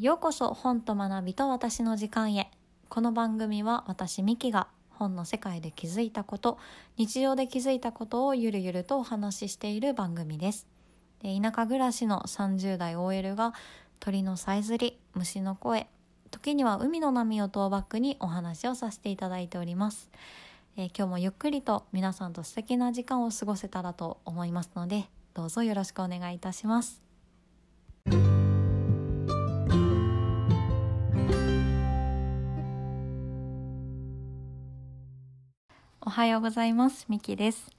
ようこそ本と学びと私の時間へ。この番組は私ミキが本の世界で気づいたこと日常で気づいたことをゆるゆるとお話ししている番組です。で田舎暮らしの30代 OL が鳥のさえずり虫の声時には海の波をトーバックにお話をさせていただいております、えー今日もゆっくりと皆さんと素敵な時間を過ごせたらと思いますのでどうぞよろしくお願いいたします。はようございます。ミキです、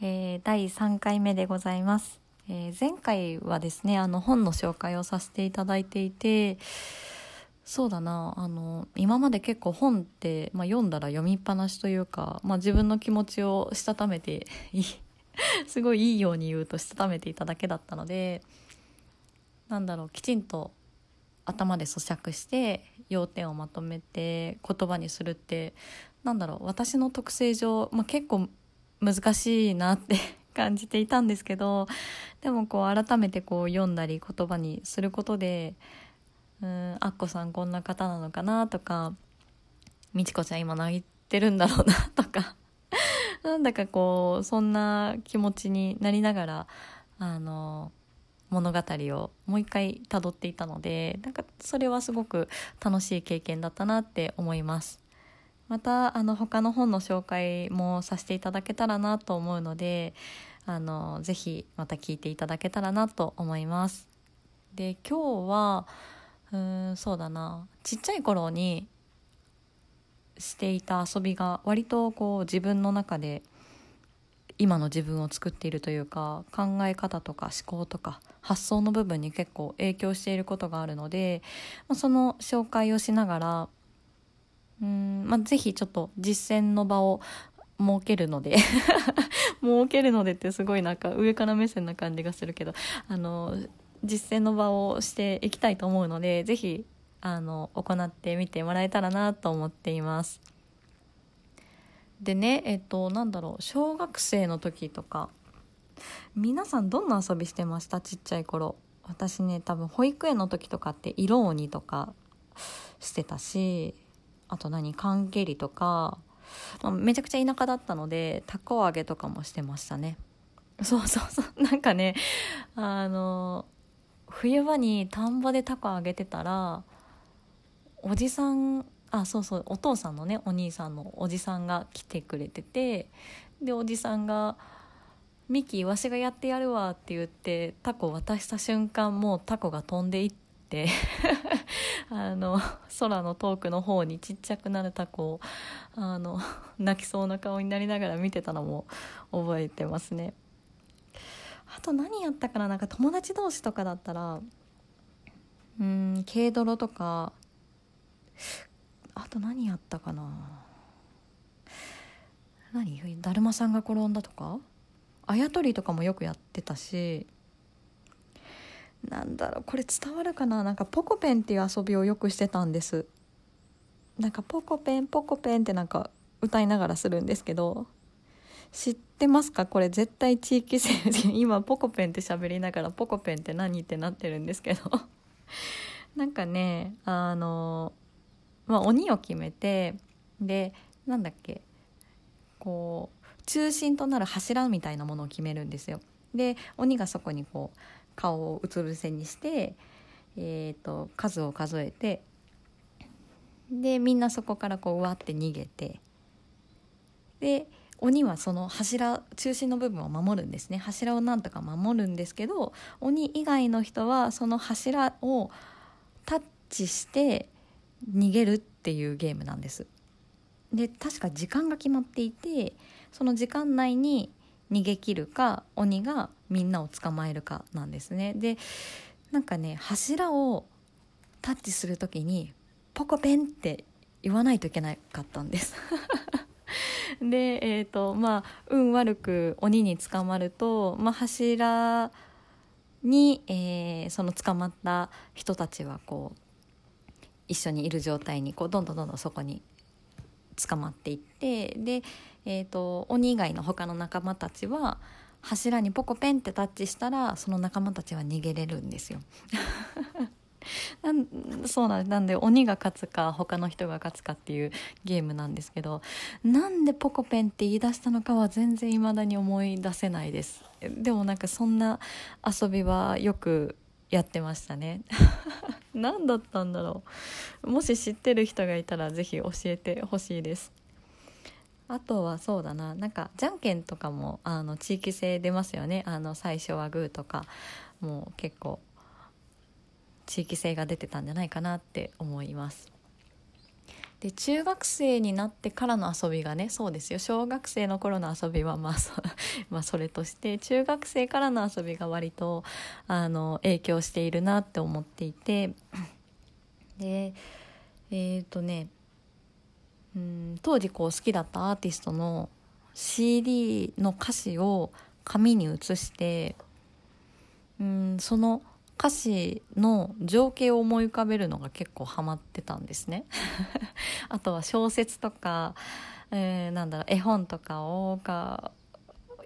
えー第3回目でございます、えー前回はですねあの本の紹介をさせていただいていてそうだなあの今まで結構本って、まあ、読んだら読みっぱなしというか、まあ、自分の気持ちをしたためて すごいいいように言うとしたためていただけだったのでなんだろうきちんと頭で咀嚼して要点をまとめて言葉にするってなんだろう私の特性上、まあ、結構難しいなって 感じていたんですけどでもこう改めてこう読んだり言葉にすることでうんアッコさんこんな方なのかなとか美智子ちゃん今泣いてるんだろうなとか なんだかこうそんな気持ちになりながらあの物語をもう一回辿っていたのでなんかそれはすごく楽しい経験だったなって思います。またあの他の本の紹介もさせていただけたらなと思うのであのぜひまた聞いていただけたらなと思います。で今日はうんそうだな。ちっちゃい頃にしていた遊びが割とこう自分の中で今の自分を作っているというか考え方とか思考とか発想の部分に結構影響していることがあるので、まあ、その紹介をしながらうん、まあ、ぜひちょっと実践の場を設けるので 設けるのでってすごいなんか上から目線な感じがするけどあの実践の場をしていきたいと思うのでぜひあの行ってみてもらえたらなと思っています。でねえっとなんだろう小学生の時とか皆さんどんな遊びしてました？ちっちゃい頃私ね多分保育園の時とかって色鬼とかしてたしあと何缶蹴りとか、まあ、めちゃくちゃ田舎だったのでたこ揚げとかもしてましたね。そうそうそう。なんかねあの冬場に田んぼでタコ揚げてたらおじさんあそうそうお父さんのねお兄さんのおじさんが来てくれててでおじさんが「ミキわしがやってやるわ」って言ってタコ渡した瞬間もうタコが飛んでいって あの空の遠くの方にちっちゃくなるタコをあの 泣きそうな顔になりながら見てたのも覚えてますね。あと何やったかな？なんか友達同士とかだったらうん軽泥とかあと何やったかな？何？だるまさんが転んだとか？あやとりとかもよくやってたしなんだろうこれ伝わるかな？なんかポコペンっていう遊びをよくしてたんです。なんかポコペンポコペンってなんか歌いながらするんですけど。知ってますか？これ絶対地域性 今ポコペンって喋りながらポコペンって何ってなってるんですけど。なんかねあのまあ鬼を決めてでなんだっけ？こう中心となる柱みたいなものを決めるんですよ。で鬼がそこにこう顔をうつ伏せにして、えー、と数を数えてでみんなそこからこううわって逃げてで鬼はその柱中心の部分を守るんですね。柱をなんとか守るんですけど鬼以外の人はその柱をタッチして逃げるっていうゲームなんです。で確か時間が決まっていてその時間内に逃げ切るか鬼がみんなを捕まえるかなんですね。でなんかね柱をタッチする時にポコペンって言わないといけなかったんです。でえっ、とまあ運悪く鬼に捕まると、まあ、柱に、えーその捕まった人たちはこう一緒にいる状態にこうどんどんどんどんそこに捕まっていってで、えー、と鬼以外の他の仲間たちは柱にポコペンってタッチしたらその仲間たちは逃げれるんですよ。な なんそうなんなんで鬼が勝つか他の人が勝つかっていうゲームなんですけどなんでポコペンって言い出したのかは全然未だに思い出せないですでもなんかそんな遊びはよくやってましたね 何だったんだろう。もし知ってる人がいたら是非教えてほしいです。あとはそうだな。なんかじゃんけんとかもあの地域性出ますよね。あの最初はグーとかもう結構地域性が出てたんじゃないかなって思います。で中学生になってからの遊びがねそうですよ。小学生の頃の遊びはまあそ まあそれとして中学生からの遊びが割とあの影響しているなって思っていて でえっ、ー、とねうん当時こう好きだったアーティストの CD の歌詞を紙に写してうんその歌詞の情景を思い浮かべるのが結構ハマってたんですね あとは小説とか、えー、なんだろう絵本とかをか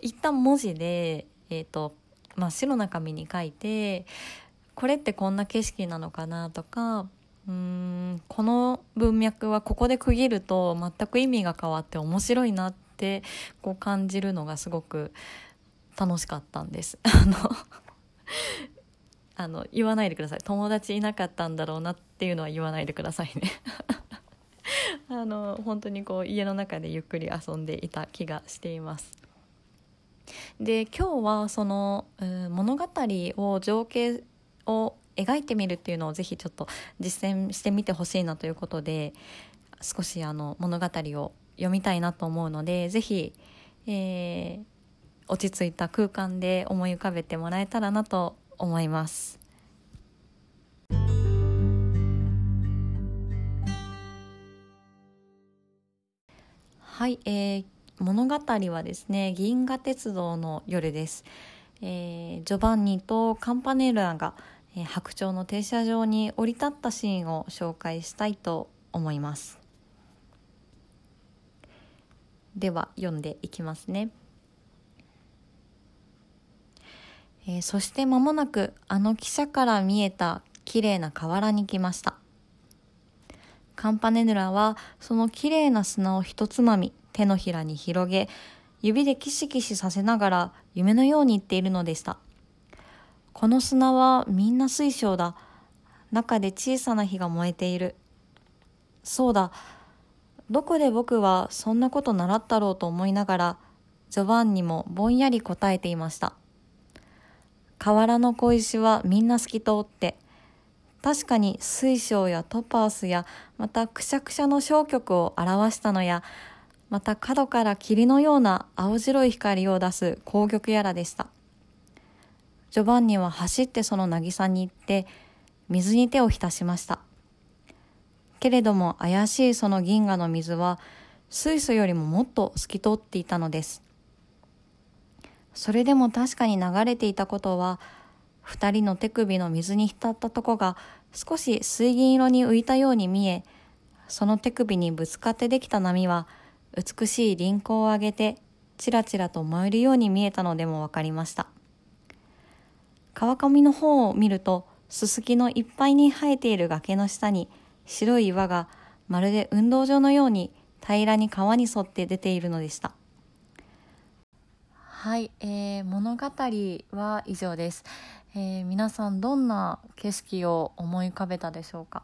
一旦文字で、えーと、真っ白な紙に書いてこれってこんな景色なのかなとかうんこの文脈はここで区切ると全く意味が変わって面白いなってこう感じるのがすごく楽しかったんです。あのあの言わないでください。友達いなかったんだろうなっていうのは言わないでくださいね。あの本当にこう家の中でゆっくり遊んでいた気がしています。で今日はその、物語を情景を描いてみるっていうのをぜひちょっと実践してみてほしいなということで少しあの物語を読みたいなと思うのでぜひ、えー、落ち着いた空間で思い浮かべてもらえたらなと思います。はい、えー、物語はですね銀河鉄道の夜です、えー、ジョバンニとカンパネラが、えー、白鳥の停車場に降り立ったシーンを紹介したいと思います。では読んでいきますね。えー、そして間もなくあの汽車から見えた綺麗な河原に来ました。カンパネヌラはその綺麗な砂を一つまみ手のひらに広げ指でキシキシさせながら夢のように言っているのでした。この砂はみんな水晶だ。中で小さな火が燃えている。そうだ。どこで僕はそんなこと習ったろうと思いながらジョバンニもぼんやり答えていました。河原の小石はみんな透き通って確かに水晶やトパースやまたくしゃくしゃの小曲を表したのやまた角から霧のような青白い光を出す紅玉やらでした。ジョバンニは走ってその渚に行って水に手を浸しました。けれども怪しいその銀河の水は水素よりももっと透き通っていたのです。それでも確かに流れていたことは二人の手首の水に浸ったとこが少し水銀色に浮いたように見えその手首にぶつかってできた波は美しい輪廓を上げてちらちらと燃えるように見えたのでも分かりました。川上の方を見るとすすきのいっぱいに生えている崖の下に白い岩がまるで運動場のように平らに川に沿って出ているのでした。はい、えー、物語は以上です、えー、皆さんどんな景色を思い浮かべたでしょうか？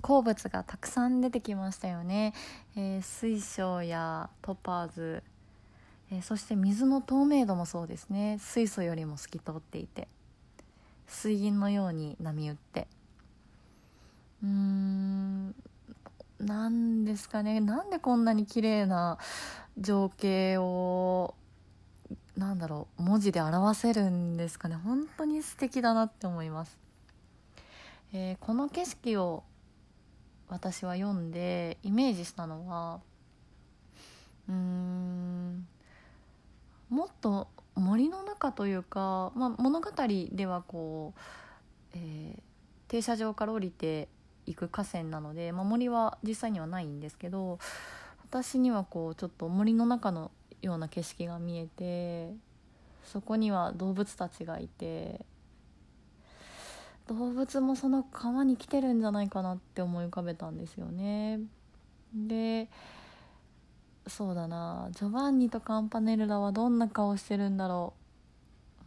鉱物がたくさん出てきましたよね、えー、水晶やトパーズ、えー、そして水の透明度もそうですね。水素よりも透き通っていて。水銀のように波打って。うーん何ですかね。なんでこんなに綺麗な情景をなんだろう文字で表せるんですかね。本当に素敵だなって思います、えー、この景色を私は読んでイメージしたのはうんもっと森の中というか、まあ、物語ではこう、えー、停車場から降りていく河川なので、まあ、森は実際にはないんですけど私にはこうちょっと森の中のような景色が見えてそこには動物たちがいて動物もその川に来てるんじゃないかなって思い浮かべたんですよね。でそうだなジョバンニとカンパネルラはどんな顔してるんだろ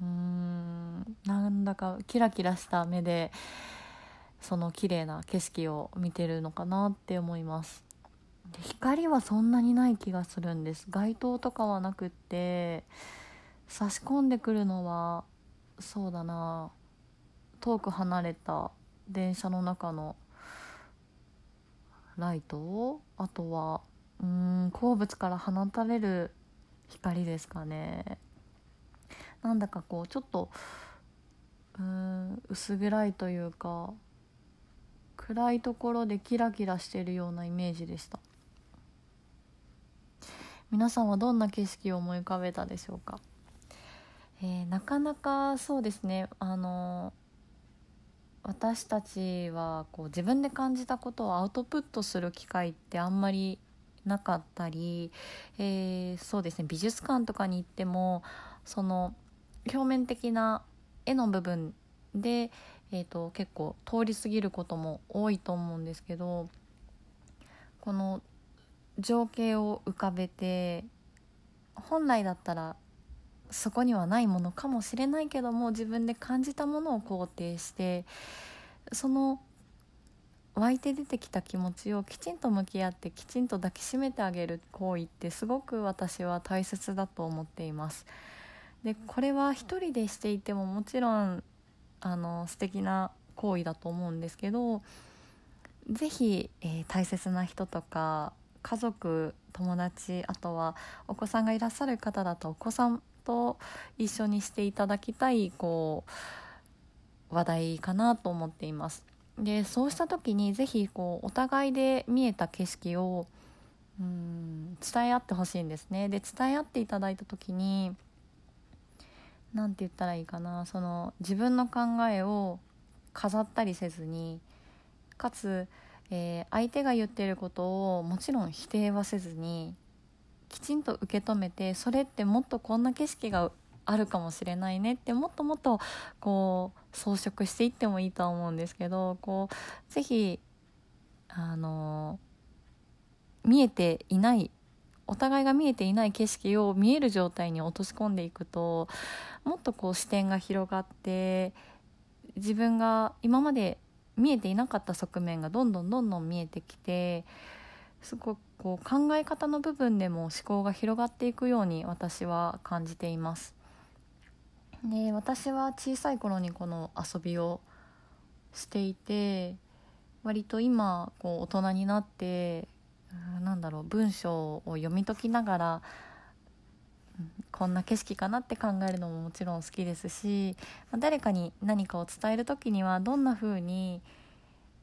ううーんなんだかキラキラした目でその綺麗な景色を見てるのかなって思います光はそんなにない気がするんです。街灯とかはなくって差し込んでくるのはそうだな。遠く離れた電車の中のライト？あとはうん鉱物から放たれる光ですかね。なんだかこうちょっとうん薄暗いというか暗いところでキラキラしてるようなイメージでした。皆さんはどんな景色を思い浮かべたでしょうか、えー、なかなかそうですね。あの私たちはこう自分で感じたことをアウトプットする機会ってあんまりなかったり、えー、そうですね。美術館とかに行ってもその表面的な絵の部分で、えーと、結構通り過ぎることも多いと思うんですけどこの情景を浮かべて本来だったらそこにはないものかもしれないけども自分で感じたものを肯定してその湧いて出てきた気持ちをきちんと向き合ってきちんと抱きしめてあげる行為ってすごく私は大切だと思っています。でこれは一人でしていてももちろんあの素敵な行為だと思うんですけど是非、えー、大切な人とか家族友達あとはお子さんがいらっしゃる方だとお子さんと一緒にしていただきたいこう話題かなと思っています。でそうした時に是非こうお互いで見えた景色をうん伝え合ってほしいんですね。で伝え合っていただいた時に何て言ったらいいかなその自分の考えを飾ったりせずにかつ、えー、相手が言ってることをもちろん否定はせずにきちんと受け止めてそれってもっとこんな景色があるかもしれないねってもっともっとこう装飾していってもいいとは思うんですけどこう是非あの見えていないお互いが見えていない景色を見える状態に落とし込んでいくともっとこう視点が広がって自分が今まで見えていなかった側面がどんどんどんどん見えてきてすごくこう考え方の部分でも思考が広がっていくように私は感じています。で私は小さい頃にこの遊びをしていて割と今こう大人になってなんだろう文章を読み解きながら、こんな景色かなって考えるのももちろん好きですし、誰かに何かを伝える時にはどんな風に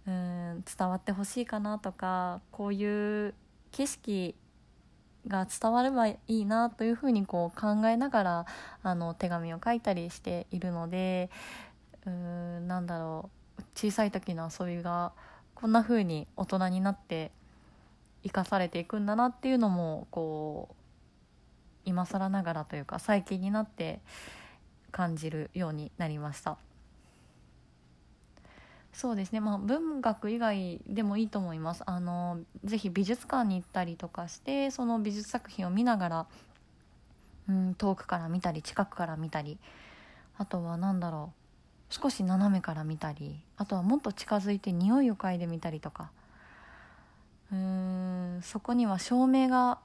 うん伝わってほしいかなとかこういう景色が伝わればいいなというふうにこう考えながらあの手紙を書いたりしているのでうーんなんだろう小さい時の遊びがこんな風に大人になって生かされていくんだなっていうのもこう今更ながらというか最近になって感じるようになりました。そうですね。まあ文学以外でもいいと思います。あのぜひ美術館に行ったりとかしてその美術作品を見ながらうん遠くから見たり近くから見たり。あとは何だろう。少し斜めから見たり。あとはもっと近づいて匂いを嗅いでみたりとか。うーんそこには照明が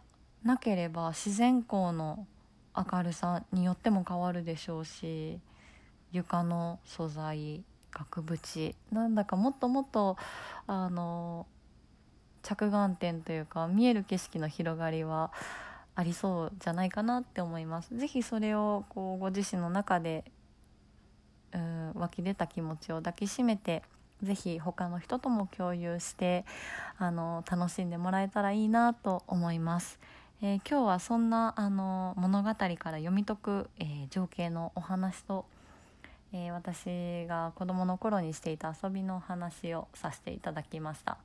なければ自然光の明るさによっても変わるでしょうし床の素材額縁なんだかもっともっとあの着眼点というか見える景色の広がりはありそうじゃないかなって思います。ぜひそれをこうご自身の中でうん湧き出た気持ちを抱きしめてぜひ他の人とも共有してあの楽しんでもらえたらいいなと思います。えー、今日はそんなあの物語から読み解く、えー、情景のお話と、えー、私が子どもの頃にしていた遊びのお話をさせていただきました。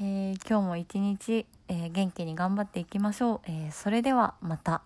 え今日も一日、え元気に頑張っていきましょう。えそれではまた。